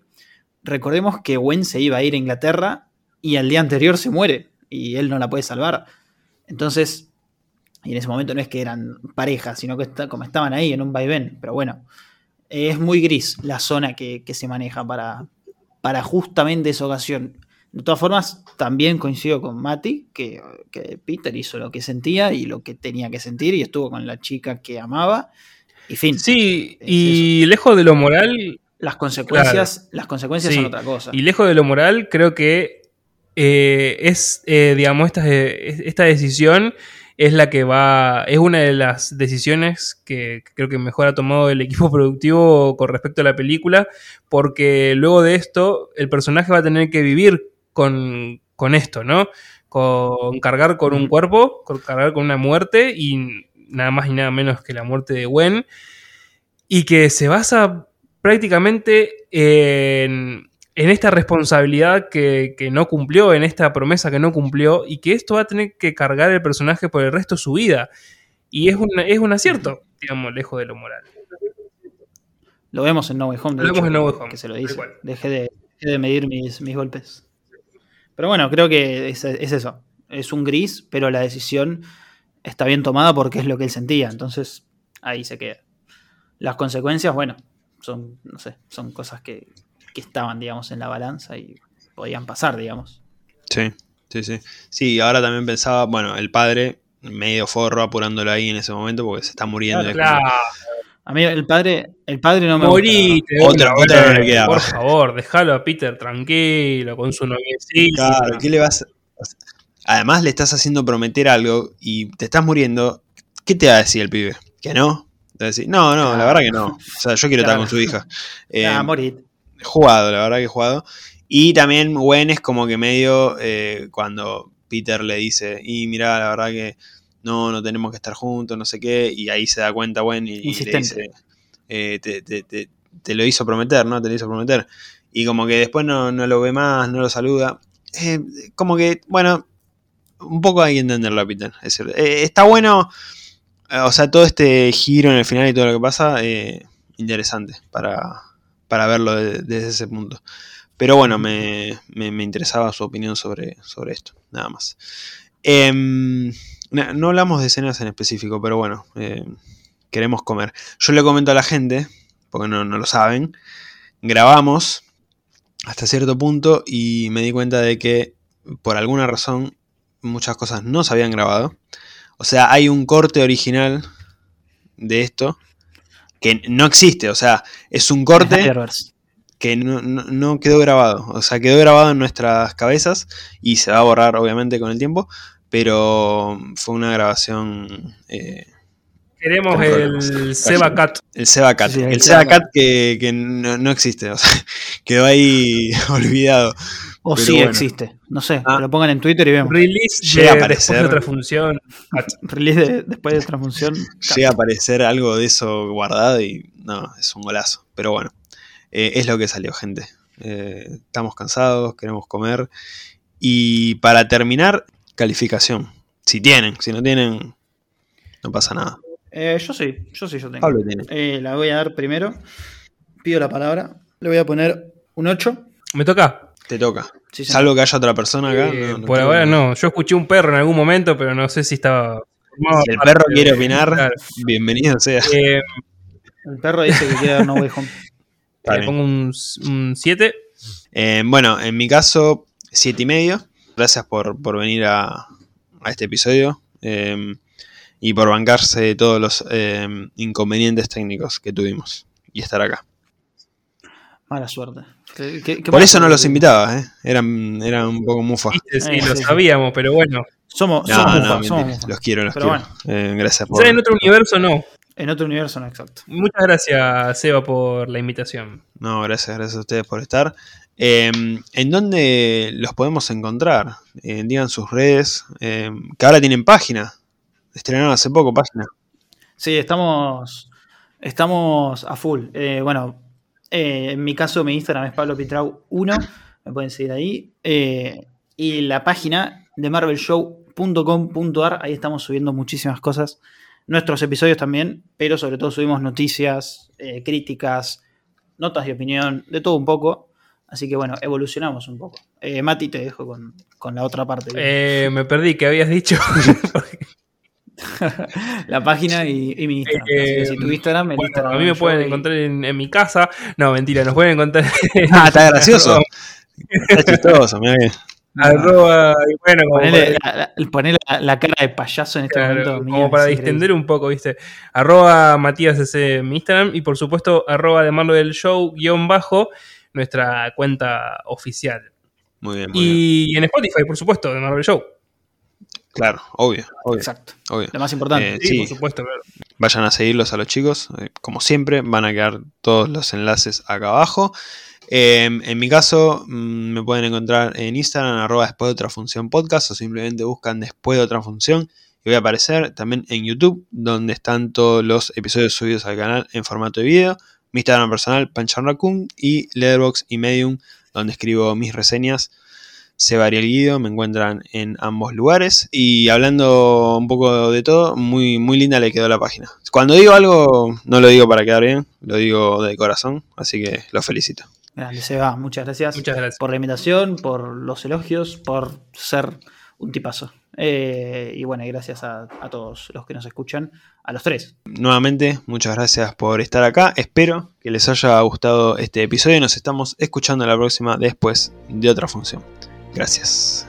recordemos que Gwen se iba a ir a Inglaterra y al día anterior se muere y él no la puede salvar. Entonces, y en ese momento no es que eran parejas, sino que como estaban ahí en un vaivén, pero bueno, es muy gris la zona que, que se maneja para, para justamente esa ocasión. De todas formas, también coincido con Mati, que, que, Peter hizo lo que sentía y lo que tenía que sentir y estuvo con la chica que amaba. Y fin. Sí, y lejos de lo moral. Las consecuencias, claro. las consecuencias sí. son otra cosa. Y lejos de lo moral, creo que eh, es, eh, digamos, esta, esta decisión es la que va, es una de las decisiones que, que, creo que mejor ha tomado el equipo (laughs) productivo con respecto a la película, porque luego de esto el personaje va a tener que vivir con, con esto, ¿no? Con cargar con un cuerpo, con cargar con una muerte y nada más y nada menos que la muerte de Gwen, y que se basa prácticamente en, en esta responsabilidad que, que, no cumplió, en esta promesa que no cumplió, y que esto va a tener que cargar el personaje por el resto de su vida. Y es un, es un acierto, digamos, lejos de lo moral. Lo vemos en No Way Home. Lo vemos en No Way Home. Que se lo dice. Dejé de, dejé de medir mis, mis, golpes. Pero bueno, creo que es, es, eso. Es un gris, pero la decisión está bien tomada porque es lo que él sentía. Entonces, ahí se queda. Las consecuencias, bueno, son, no sé, son cosas que, que estaban, digamos, en la balanza y podían pasar, digamos. Sí, sí, sí. Sí, ahora también pensaba, bueno, el padre medio forro apurándolo ahí en ese momento porque se está muriendo. Claro. claro. A mí el padre, el padre no me Morite, otra, otra no le queda. Por favor, déjalo a Peter tranquilo, con su noviecita. Claro, ¿qué le vas a... Además le estás haciendo prometer algo y te estás muriendo. ¿Qué te va a decir el pibe? ¿Que no? Decir, no, no, la verdad que no. O sea, yo quiero claro. estar con su hija. (laughs) Eh, ah, morir. Jugado, la verdad que jugado. Y también Gwen es como que medio eh, cuando Peter le dice, y mira, la verdad que no, no tenemos que estar juntos, no sé qué, y ahí se da cuenta Gwen y, y le dice, eh, te, te, te, te, lo hizo prometer, ¿no? Te lo hizo prometer. Y como que después no, no lo ve más, no lo saluda. Eh, como que, bueno, un poco hay que entenderlo Peter. Es eh, está bueno, o sea, todo este giro en el final y todo lo que pasa, eh, interesante para, para verlo desde, ese punto. Pero bueno, me, me, interesaba su opinión sobre, sobre esto, nada más. Eh, no hablamos de escenas en específico, pero bueno, eh, queremos comer. Yo le comento a la gente, porque no, no, lo saben, grabamos hasta cierto punto y me di cuenta de que por alguna razón muchas cosas no se habían grabado. O sea, hay un corte original de esto que no existe, o sea, es un corte que no, no, no, quedó grabado. O sea, quedó grabado en nuestras cabezas y se va a borrar obviamente con el tiempo, pero fue una grabación... Eh, Queremos el Seba Cat. El Seba Cat. Sí, el, el Seba Cat que, que no, no, existe, o sea, (laughs) quedó ahí (laughs) olvidado. O sí bueno. existe, no sé, ah. lo pongan en Twitter y vemos. Release llega de, a aparecer. Después de otra función. (laughs) Release de, después de otra función. Llega a aparecer algo de eso guardado y no, es un golazo. Pero bueno, eh, es lo que salió, gente. Eh, estamos cansados, queremos comer. Y para terminar, calificación. Si tienen, si no tienen, no pasa nada. Eh, yo sí, yo sí, yo tengo. Pablo tiene. Eh, la voy a dar primero. Pido la palabra. Le voy a poner un 8. ¿Me toca? Te toca. Sí, Salvo que haya otra persona acá. Eh, no, no por ahora no. Yo escuché un perro en algún momento, pero no sé si estaba. Si el perro quiere opinar, claro. bienvenido sea. Eh, el perro dice que quiere dar No Way Home. (laughs) Le pongo un 7. Eh, bueno, en mi caso, 7 y medio. Gracias por, por venir a, a, este episodio eh, y por bancarse todos los eh, inconvenientes técnicos que tuvimos y estar acá. Mala suerte. ¿Qué, qué, qué por eso no los invitaba, ¿eh? eran, eran un poco mufa. Sí, sí, lo sabíamos, pero bueno. Somos, no, somos, no, mufa, somos Los quiero, los pero quiero. Bueno. gracias por. en otro universo no. En otro universo no, exacto. Muchas gracias, Seba, por la invitación. No, gracias, gracias a ustedes por estar. Eh, ¿En dónde los podemos encontrar? Eh, digan sus redes, eh, que ahora tienen página. Estrenaron hace poco página. Sí, estamos, estamos a full. Eh, en mi caso mi Instagram es Pablo Pitrau 1, me pueden seguir ahí. y la página de marvelshow.com.ar, ahí estamos subiendo muchísimas cosas. Nuestros episodios también, pero sobre todo subimos noticias, críticas, notas de opinión, de todo un poco. Así que bueno, evolucionamos un poco. Eh, Mati, te dejo con, con la otra parte. Eh, me perdí, ¿qué habías dicho? (laughs) (laughs) la página y, y mi Instagram. Eh, Así que si tu Instagram, el Bueno, Instagram. a mí me pueden y- encontrar en, en mi casa. No, mentira, nos pueden encontrar en (laughs) Ah, está gracioso. Está chistoso, mirá que. arroba, y bueno, como Ponele, para, la, la- ponele la- la cara de payaso en este claro, momento. como mía, para distender un poco, ¿viste? Arroba Matías ese en mi Instagram y por supuesto arroba de Marvel Show guion bajo, nuestra cuenta oficial. Muy bien, muy bien. Y en Spotify, por supuesto, de Marvel Show. Claro, obvio, obvio, Exacto. obvio. Lo más importante. Eh, Sí, Sí. por supuesto, claro. Vayan a seguirlos a los chicos. eh, Como siempre, van a quedar todos los enlaces acá abajo. Eh, en mi caso, mm, me pueden encontrar en Instagram, arroba después de otra función podcast, o simplemente buscan después de otra función. Y voy a aparecer también en YouTube, donde están todos los episodios subidos al canal en formato de video. Mi Instagram personal, Panchan Raccoon, y Letterboxd y Medium, donde escribo mis reseñas. Se varía el guido, me encuentran en ambos lugares. Y hablando un poco de todo, muy, muy linda le quedó la página. Cuando digo algo, no lo digo para quedar bien, lo digo de corazón, así que lo felicito. Grande, se va. Muchas gracias. Muchas gracias. por la invitación, por los elogios, por ser un tipazo. Eh, y bueno, gracias a, a todos los que nos escuchan, a los tres. Nuevamente, muchas gracias por estar acá. Espero que les haya gustado este episodio y nos estamos escuchando la próxima después de otra función. Gracias.